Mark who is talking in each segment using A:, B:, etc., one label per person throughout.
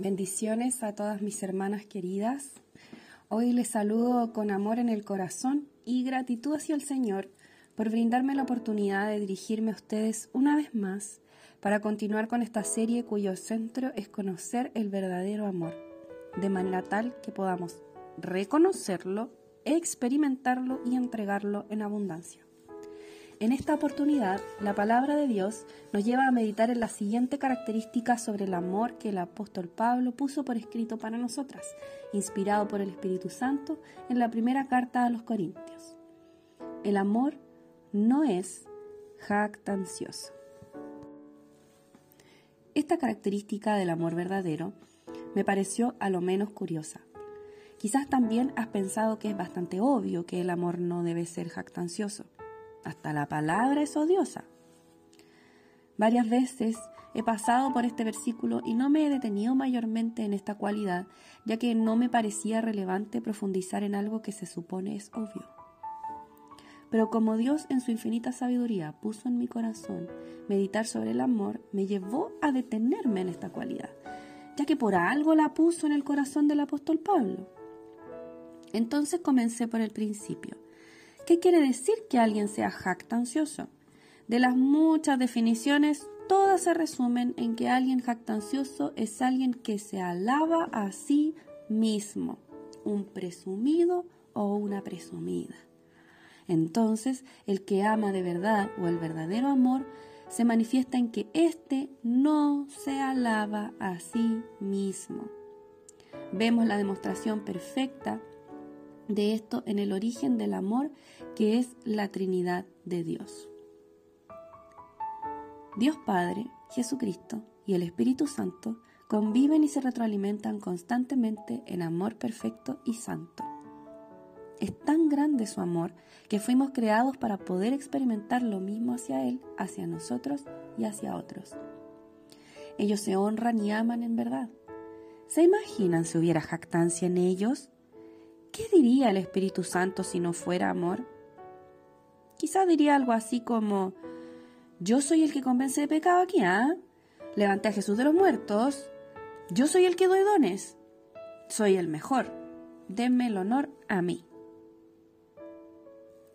A: Bendiciones a todas mis hermanas queridas. Hoy les saludo con amor en el corazón y gratitud hacia el Señor por brindarme la oportunidad de dirigirme a ustedes una vez más para continuar con esta serie cuyo centro es conocer el verdadero amor, de manera tal que podamos reconocerlo, experimentarlo y entregarlo en abundancia. En esta oportunidad, la palabra de Dios nos lleva a meditar en la siguiente característica sobre el amor que el apóstol Pablo puso por escrito para nosotras, inspirado por el Espíritu Santo en la primera carta a los Corintios. El amor no es jactancioso. Esta característica del amor verdadero me pareció a lo menos curiosa. Quizás también has pensado que es bastante obvio que el amor no debe ser jactancioso. Hasta la palabra es odiosa. Varias veces he pasado por este versículo y no me he detenido mayormente en esta cualidad, ya que no me parecía relevante profundizar en algo que se supone es obvio. Pero como Dios en su infinita sabiduría puso en mi corazón meditar sobre el amor, me llevó a detenerme en esta cualidad, ya que por algo la puso en el corazón del apóstol Pablo. Entonces comencé por el principio. ¿Qué quiere decir que alguien sea jactancioso? De las muchas definiciones, todas se resumen en que alguien jactancioso es alguien que se alaba a sí mismo, un presumido o una presumida. Entonces, el que ama de verdad o el verdadero amor se manifiesta en que éste no se alaba a sí mismo. Vemos la demostración perfecta de esto en el origen del amor que es la Trinidad de Dios. Dios Padre, Jesucristo y el Espíritu Santo conviven y se retroalimentan constantemente en amor perfecto y santo. Es tan grande su amor que fuimos creados para poder experimentar lo mismo hacia Él, hacia nosotros y hacia otros. Ellos se honran y aman en verdad. ¿Se imaginan si hubiera jactancia en ellos? ¿Qué diría el Espíritu Santo si no fuera amor? Quizá diría algo así como, yo soy el que convence de pecado aquí, ¿ah? Levanté a Jesús de los muertos. Yo soy el que doy dones. Soy el mejor. Denme el honor a mí.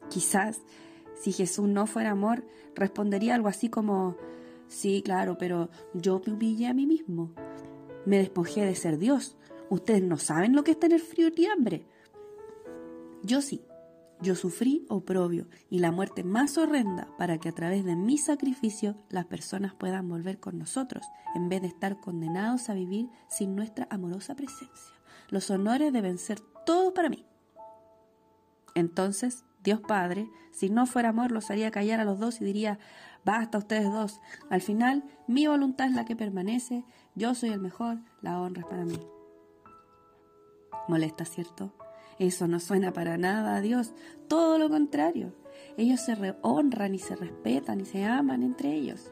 A: Quizás, si Jesús no fuera amor, respondería algo así como, sí, claro, pero yo me humillé a mí mismo. Me despojé de ser Dios. Ustedes no saben lo que es tener frío y hambre. Yo sí, yo sufrí oprobio y la muerte más horrenda para que a través de mi sacrificio las personas puedan volver con nosotros, en vez de estar condenados a vivir sin nuestra amorosa presencia. Los honores deben ser todos para mí. Entonces, Dios Padre, si no fuera amor, los haría callar a los dos y diría, basta ustedes dos. Al final, mi voluntad es la que permanece, yo soy el mejor, la honra es para mí. Molesta, ¿cierto? Eso no suena para nada a Dios, todo lo contrario. Ellos se honran y se respetan y se aman entre ellos.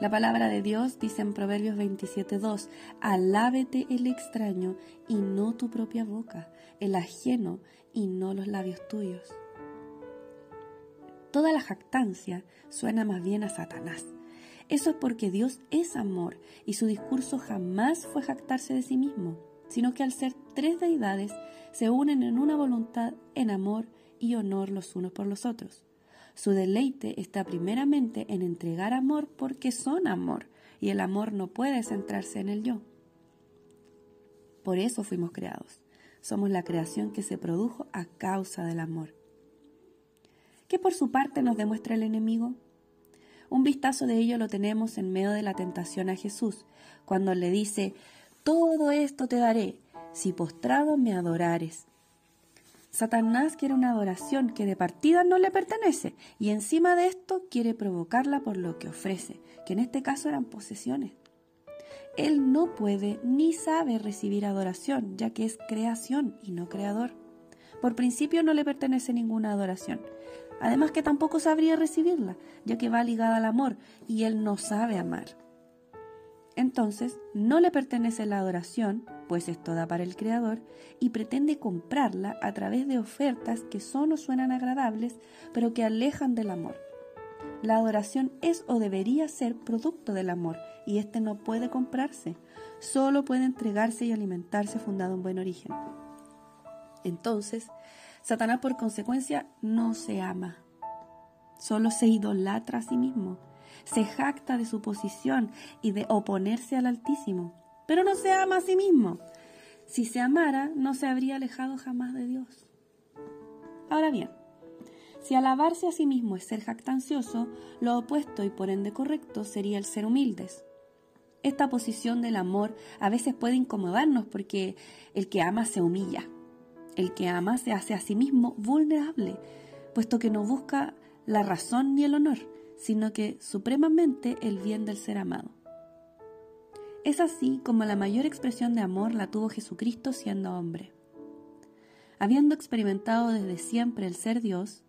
A: La palabra de Dios dice en Proverbios 27.2, alábete el extraño y no tu propia boca, el ajeno y no los labios tuyos. Toda la jactancia suena más bien a Satanás. Eso es porque Dios es amor y su discurso jamás fue jactarse de sí mismo sino que al ser tres deidades se unen en una voluntad en amor y honor los unos por los otros. Su deleite está primeramente en entregar amor porque son amor, y el amor no puede centrarse en el yo. Por eso fuimos creados. Somos la creación que se produjo a causa del amor. ¿Qué por su parte nos demuestra el enemigo? Un vistazo de ello lo tenemos en medio de la tentación a Jesús, cuando le dice, todo esto te daré si postrado me adorares. Satanás quiere una adoración que de partida no le pertenece y encima de esto quiere provocarla por lo que ofrece, que en este caso eran posesiones. Él no puede ni sabe recibir adoración, ya que es creación y no creador. Por principio no le pertenece ninguna adoración. Además que tampoco sabría recibirla, ya que va ligada al amor y él no sabe amar. Entonces, no le pertenece la adoración, pues es toda para el Creador, y pretende comprarla a través de ofertas que solo suenan agradables, pero que alejan del amor. La adoración es o debería ser producto del amor y este no puede comprarse, solo puede entregarse y alimentarse fundado en buen origen. Entonces, Satanás por consecuencia no se ama, solo se idolatra a sí mismo, se jacta de su posición y de oponerse al Altísimo, pero no se ama a sí mismo. Si se amara, no se habría alejado jamás de Dios. Ahora bien, si alabarse a sí mismo es ser jactancioso, lo opuesto y por ende correcto sería el ser humildes. Esta posición del amor a veces puede incomodarnos porque el que ama se humilla. El que ama se hace a sí mismo vulnerable, puesto que no busca la razón ni el honor, sino que supremamente el bien del ser amado. Es así como la mayor expresión de amor la tuvo Jesucristo siendo hombre. Habiendo experimentado desde siempre el ser Dios,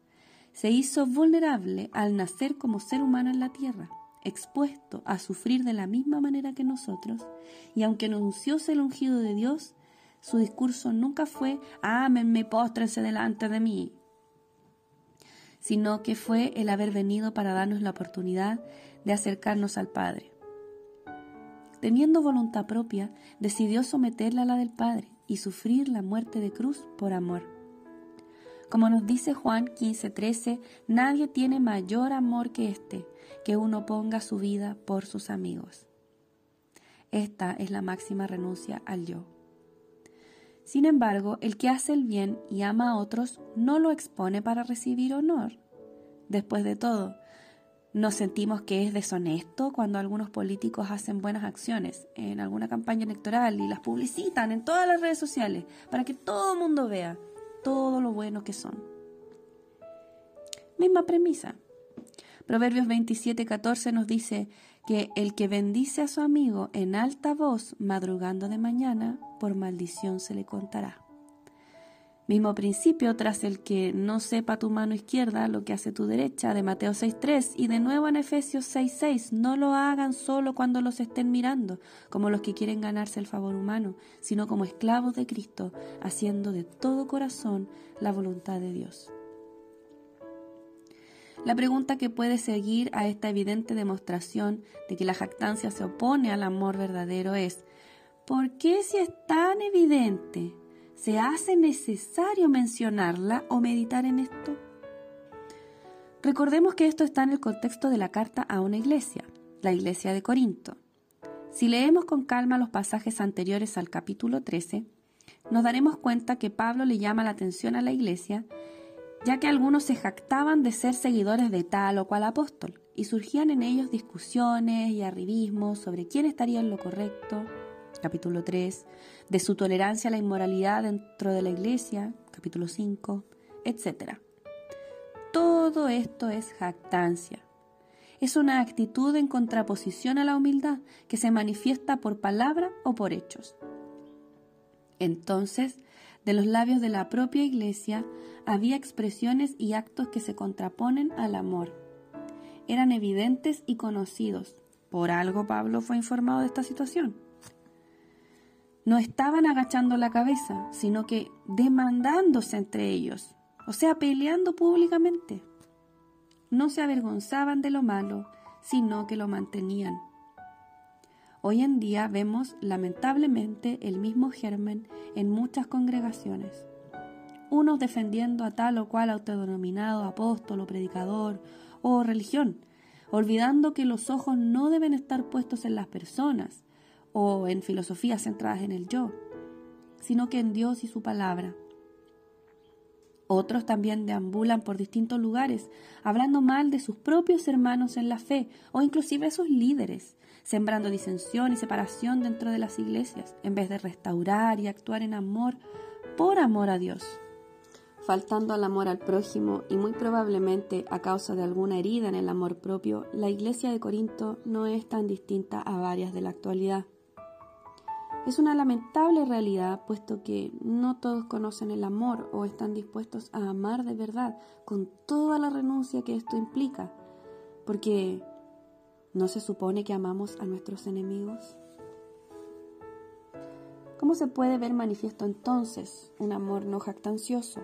A: se hizo vulnerable al nacer como ser humano en la tierra, expuesto a sufrir de la misma manera que nosotros, y aunque anunció el ungido de Dios, su discurso nunca fue ámenme, póstrense delante de mí, sino que fue el haber venido para darnos la oportunidad de acercarnos al Padre. Teniendo voluntad propia, decidió someterla a la del Padre y sufrir la muerte de cruz por amor. Como nos dice Juan 15:13, nadie tiene mayor amor que este, que uno ponga su vida por sus amigos. Esta es la máxima renuncia al yo. Sin embargo, el que hace el bien y ama a otros no lo expone para recibir honor. Después de todo, nos sentimos que es deshonesto cuando algunos políticos hacen buenas acciones en alguna campaña electoral y las publicitan en todas las redes sociales para que todo el mundo vea todo lo bueno que son. Misma premisa. Proverbios 27:14 nos dice que el que bendice a su amigo en alta voz madrugando de mañana, por maldición se le contará. Mismo principio tras el que no sepa tu mano izquierda lo que hace tu derecha, de Mateo 6.3, y de nuevo en Efesios 6.6, no lo hagan solo cuando los estén mirando, como los que quieren ganarse el favor humano, sino como esclavos de Cristo, haciendo de todo corazón la voluntad de Dios. La pregunta que puede seguir a esta evidente demostración de que la jactancia se opone al amor verdadero es, ¿por qué si es tan evidente se hace necesario mencionarla o meditar en esto? Recordemos que esto está en el contexto de la carta a una iglesia, la iglesia de Corinto. Si leemos con calma los pasajes anteriores al capítulo 13, nos daremos cuenta que Pablo le llama la atención a la iglesia, ya que algunos se jactaban de ser seguidores de tal o cual apóstol, y surgían en ellos discusiones y arribismos sobre quién estaría en lo correcto, capítulo 3, de su tolerancia a la inmoralidad dentro de la iglesia, capítulo 5, etc. Todo esto es jactancia. Es una actitud en contraposición a la humildad que se manifiesta por palabra o por hechos. Entonces, de los labios de la propia iglesia había expresiones y actos que se contraponen al amor. Eran evidentes y conocidos. Por algo Pablo fue informado de esta situación no estaban agachando la cabeza, sino que demandándose entre ellos, o sea, peleando públicamente. No se avergonzaban de lo malo, sino que lo mantenían. Hoy en día vemos lamentablemente el mismo germen en muchas congregaciones. Unos defendiendo a tal o cual autodenominado apóstol o predicador o religión, olvidando que los ojos no deben estar puestos en las personas, o en filosofías centradas en el yo, sino que en Dios y su palabra. Otros también deambulan por distintos lugares, hablando mal de sus propios hermanos en la fe o inclusive sus líderes, sembrando disensión y separación dentro de las iglesias, en vez de restaurar y actuar en amor por amor a Dios. Faltando al amor al prójimo y muy probablemente a causa de alguna herida en el amor propio, la iglesia de Corinto no es tan distinta a varias de la actualidad. Es una lamentable realidad, puesto que no todos conocen el amor o están dispuestos a amar de verdad, con toda la renuncia que esto implica, porque ¿no se supone que amamos a nuestros enemigos? ¿Cómo se puede ver manifiesto entonces un amor no jactancioso?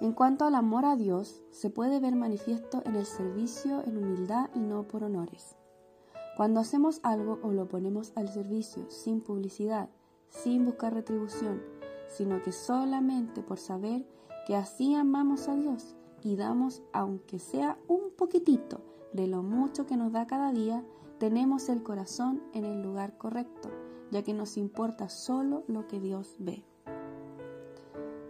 A: En cuanto al amor a Dios, se puede ver manifiesto en el servicio en humildad y no por honores. Cuando hacemos algo o lo ponemos al servicio sin publicidad, sin buscar retribución, sino que solamente por saber que así amamos a Dios y damos, aunque sea un poquitito de lo mucho que nos da cada día, tenemos el corazón en el lugar correcto, ya que nos importa solo lo que Dios ve.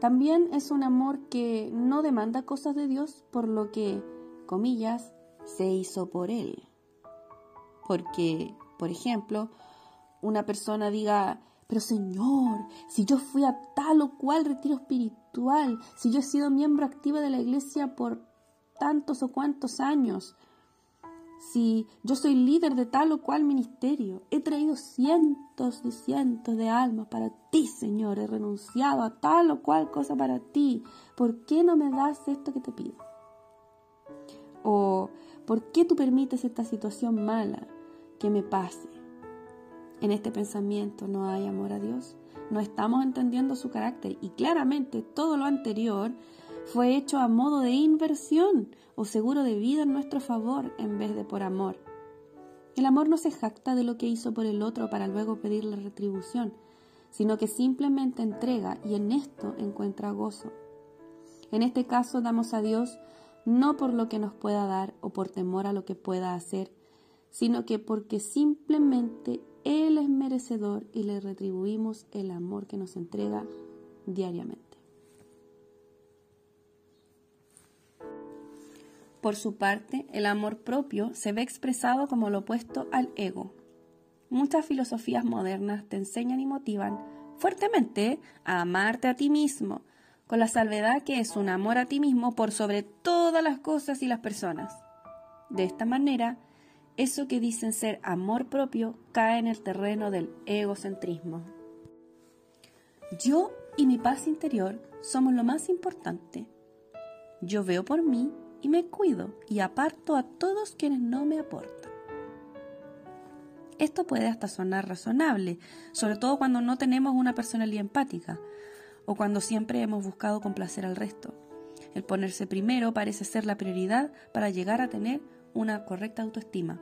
A: También es un amor que no demanda cosas de Dios por lo que, comillas, se hizo por Él. Porque, por ejemplo, una persona diga, pero Señor, si yo fui a tal o cual retiro espiritual, si yo he sido miembro activo de la iglesia por tantos o cuantos años, si yo soy líder de tal o cual ministerio, he traído cientos y cientos de almas para ti, Señor, he renunciado a tal o cual cosa para ti, ¿por qué no me das esto que te pido? ¿O por qué tú permites esta situación mala que me pase? En este pensamiento no hay amor a Dios, no estamos entendiendo su carácter y claramente todo lo anterior fue hecho a modo de inversión o seguro de vida en nuestro favor en vez de por amor. El amor no se jacta de lo que hizo por el otro para luego pedirle retribución, sino que simplemente entrega y en esto encuentra gozo. En este caso damos a Dios no por lo que nos pueda dar o por temor a lo que pueda hacer, sino que porque simplemente Él es merecedor y le retribuimos el amor que nos entrega diariamente. Por su parte, el amor propio se ve expresado como lo opuesto al ego. Muchas filosofías modernas te enseñan y motivan fuertemente a amarte a ti mismo, con la salvedad que es un amor a ti mismo por sobre todas las cosas y las personas. De esta manera, eso que dicen ser amor propio cae en el terreno del egocentrismo. Yo y mi paz interior somos lo más importante. Yo veo por mí y me cuido y aparto a todos quienes no me aportan. Esto puede hasta sonar razonable, sobre todo cuando no tenemos una personalidad empática o cuando siempre hemos buscado complacer al resto. El ponerse primero parece ser la prioridad para llegar a tener una correcta autoestima.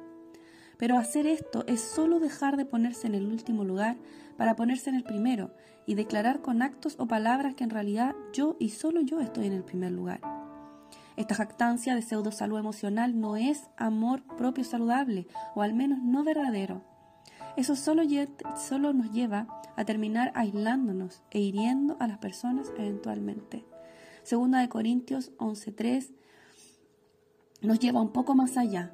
A: Pero hacer esto es solo dejar de ponerse en el último lugar para ponerse en el primero y declarar con actos o palabras que en realidad yo y solo yo estoy en el primer lugar. Esta jactancia de pseudo salud emocional no es amor propio saludable, o al menos no verdadero. Eso solo, nos lleva a terminar aislándonos e hiriendo a las personas eventualmente. Segunda de Corintios 11:3 nos lleva un poco más allá.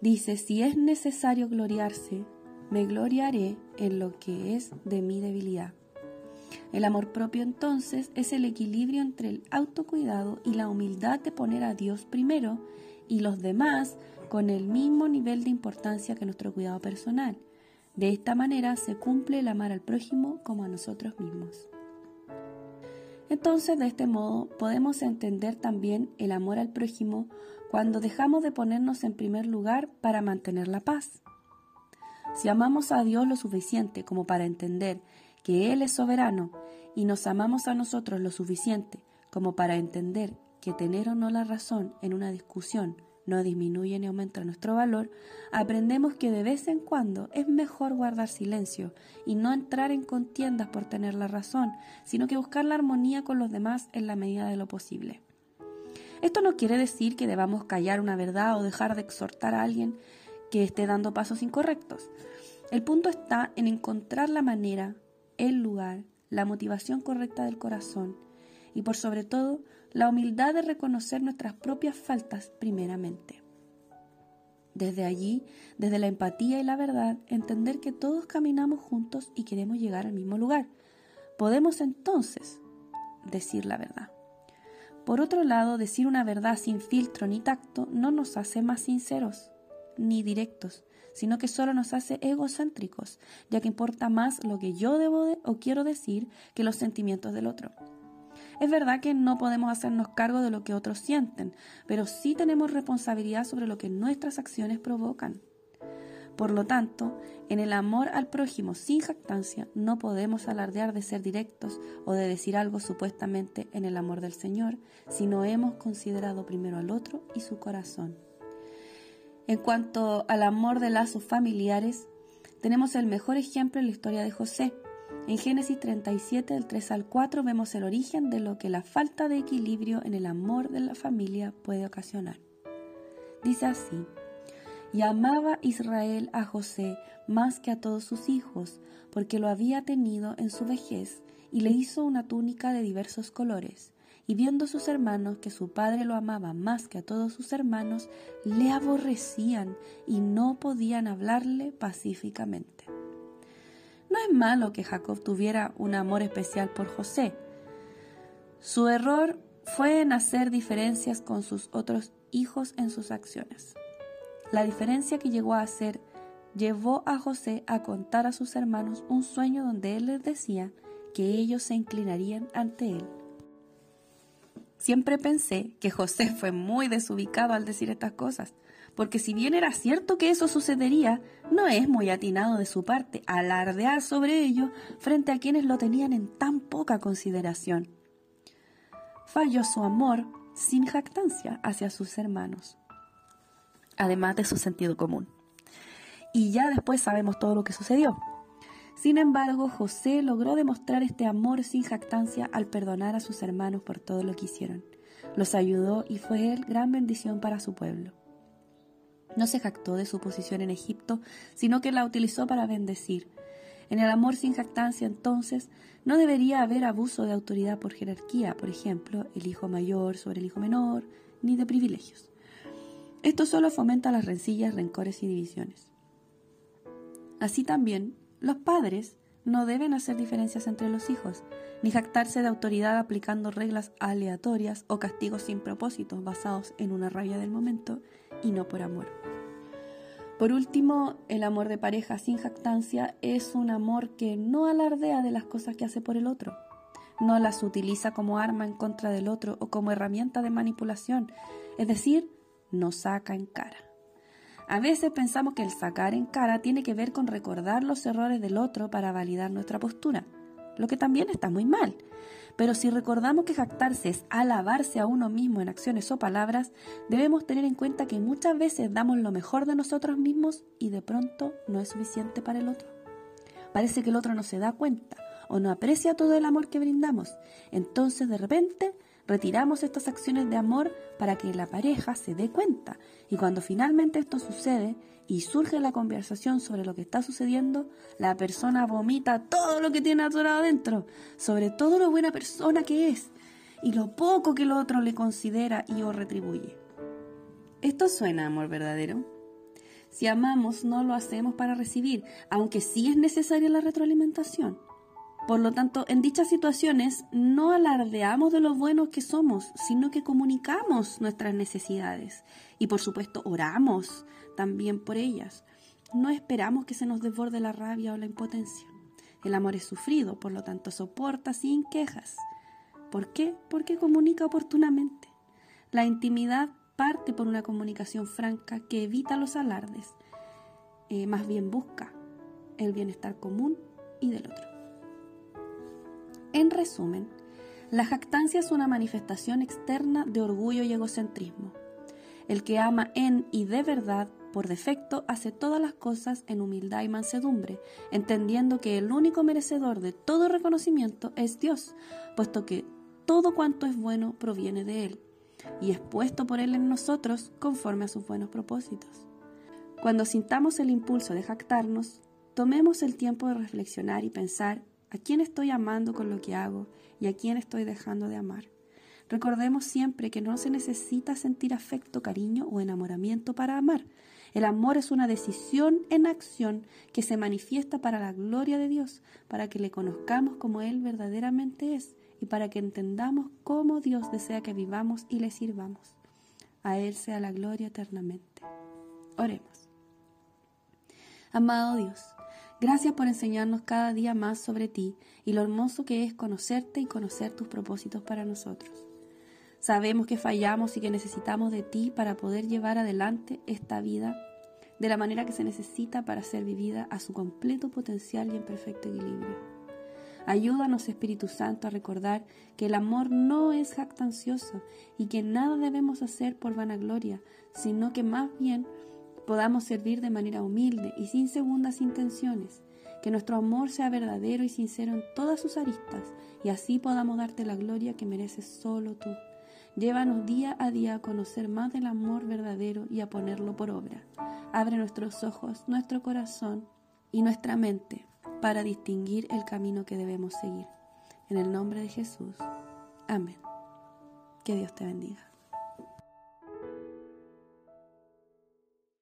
A: Dice, si es necesario gloriarse, me gloriaré en lo que es de mi debilidad. El amor propio entonces es el equilibrio entre el autocuidado y la humildad de poner a Dios primero y los demás con el mismo nivel de importancia que nuestro cuidado personal. De esta manera se cumple el amar al prójimo como a nosotros mismos. Entonces, de este modo, podemos entender también el amor al prójimo cuando dejamos de ponernos en primer lugar para mantener la paz. Si amamos a Dios lo suficiente como para entender que Él es soberano y nos amamos a nosotros lo suficiente como para entender que tener o no la razón en una discusión no disminuye ni aumenta nuestro valor, aprendemos que de vez en cuando es mejor guardar silencio y no entrar en contiendas por tener la razón, sino que buscar la armonía con los demás en la medida de lo posible. Esto no quiere decir que debamos callar una verdad o dejar de exhortar a alguien que esté dando pasos incorrectos. El punto está en encontrar la manera el lugar, la motivación correcta del corazón y por sobre todo la humildad de reconocer nuestras propias faltas primeramente. Desde allí, desde la empatía y la verdad, entender que todos caminamos juntos y queremos llegar al mismo lugar. Podemos entonces decir la verdad. Por otro lado, decir una verdad sin filtro ni tacto no nos hace más sinceros ni directos, sino que solo nos hace egocéntricos, ya que importa más lo que yo debo o quiero decir que los sentimientos del otro. Es verdad que no podemos hacernos cargo de lo que otros sienten, pero sí tenemos responsabilidad sobre lo que nuestras acciones provocan. Por lo tanto, en el amor al prójimo sin jactancia no podemos alardear de ser directos o de decir algo supuestamente en el amor del Señor, si no hemos considerado primero al otro y su corazón. En cuanto al amor de lazos familiares, tenemos el mejor ejemplo en la historia de José. En Génesis 37, del 3 al 4, vemos el origen de lo que la falta de equilibrio en el amor de la familia puede ocasionar. Dice así, y amaba Israel a José más que a todos sus hijos, porque lo había tenido en su vejez, y le hizo una túnica de diversos colores. Y viendo sus hermanos que su padre lo amaba más que a todos sus hermanos, le aborrecían y no podían hablarle pacíficamente. No es malo que Jacob tuviera un amor especial por José. Su error fue en hacer diferencias con sus otros hijos en sus acciones. La diferencia que llegó a hacer llevó a José a contar a sus hermanos un sueño donde él les decía que ellos se inclinarían ante él. Siempre pensé que José fue muy desubicado al decir estas cosas, porque si bien era cierto que eso sucedería, no es muy atinado de su parte alardear sobre ello frente a quienes lo tenían en tan poca consideración. Falló su amor sin jactancia hacia sus hermanos además de su sentido común. Y ya después sabemos todo lo que sucedió. Sin embargo, José logró demostrar este amor sin jactancia al perdonar a sus hermanos por todo lo que hicieron. Los ayudó y fue él gran bendición para su pueblo. No se jactó de su posición en Egipto, sino que la utilizó para bendecir. En el amor sin jactancia, entonces, no debería haber abuso de autoridad por jerarquía, por ejemplo, el hijo mayor sobre el hijo menor, ni de privilegios. Esto solo fomenta las rencillas, rencores y divisiones. Así también, los padres no deben hacer diferencias entre los hijos, ni jactarse de autoridad aplicando reglas aleatorias o castigos sin propósitos basados en una rabia del momento y no por amor. Por último, el amor de pareja sin jactancia es un amor que no alardea de las cosas que hace por el otro, no las utiliza como arma en contra del otro o como herramienta de manipulación, es decir, nos saca en cara. A veces pensamos que el sacar en cara tiene que ver con recordar los errores del otro para validar nuestra postura, lo que también está muy mal. Pero si recordamos que jactarse es alabarse a uno mismo en acciones o palabras, debemos tener en cuenta que muchas veces damos lo mejor de nosotros mismos y de pronto no es suficiente para el otro. Parece que el otro no se da cuenta o no aprecia todo el amor que brindamos. Entonces de repente retiramos estas acciones de amor para que la pareja se dé cuenta. Y cuando finalmente esto sucede y surge la conversación sobre lo que está sucediendo, la persona vomita todo lo que tiene atorado adentro, sobre todo lo buena persona que es y lo poco que el otro le considera y o retribuye. Esto suena amor verdadero. Si amamos, no lo hacemos para recibir, aunque sí es necesaria la retroalimentación. Por lo tanto, en dichas situaciones no alardeamos de lo buenos que somos, sino que comunicamos nuestras necesidades y por supuesto oramos también por ellas. No esperamos que se nos desborde la rabia o la impotencia. El amor es sufrido, por lo tanto soporta sin quejas. ¿Por qué? Porque comunica oportunamente. La intimidad parte por una comunicación franca que evita los alardes, eh, más bien busca el bienestar común y del otro. En resumen, la jactancia es una manifestación externa de orgullo y egocentrismo. El que ama en y de verdad, por defecto, hace todas las cosas en humildad y mansedumbre, entendiendo que el único merecedor de todo reconocimiento es Dios, puesto que todo cuanto es bueno proviene de Él, y es puesto por Él en nosotros conforme a sus buenos propósitos. Cuando sintamos el impulso de jactarnos, tomemos el tiempo de reflexionar y pensar ¿A quién estoy amando con lo que hago y a quién estoy dejando de amar? Recordemos siempre que no se necesita sentir afecto, cariño o enamoramiento para amar. El amor es una decisión en acción que se manifiesta para la gloria de Dios, para que le conozcamos como Él verdaderamente es y para que entendamos cómo Dios desea que vivamos y le sirvamos. A Él sea la gloria eternamente. Oremos. Amado Dios, Gracias por enseñarnos cada día más sobre ti y lo hermoso que es conocerte y conocer tus propósitos para nosotros. Sabemos que fallamos y que necesitamos de ti para poder llevar adelante esta vida de la manera que se necesita para ser vivida a su completo potencial y en perfecto equilibrio. Ayúdanos, Espíritu Santo, a recordar que el amor no es jactancioso y que nada debemos hacer por vanagloria, sino que más bien podamos servir de manera humilde y sin segundas intenciones, que nuestro amor sea verdadero y sincero en todas sus aristas, y así podamos darte la gloria que mereces solo tú. Llévanos día a día a conocer más del amor verdadero y a ponerlo por obra. Abre nuestros ojos, nuestro corazón y nuestra mente para distinguir el camino que debemos seguir. En el nombre de Jesús. Amén. Que Dios te bendiga.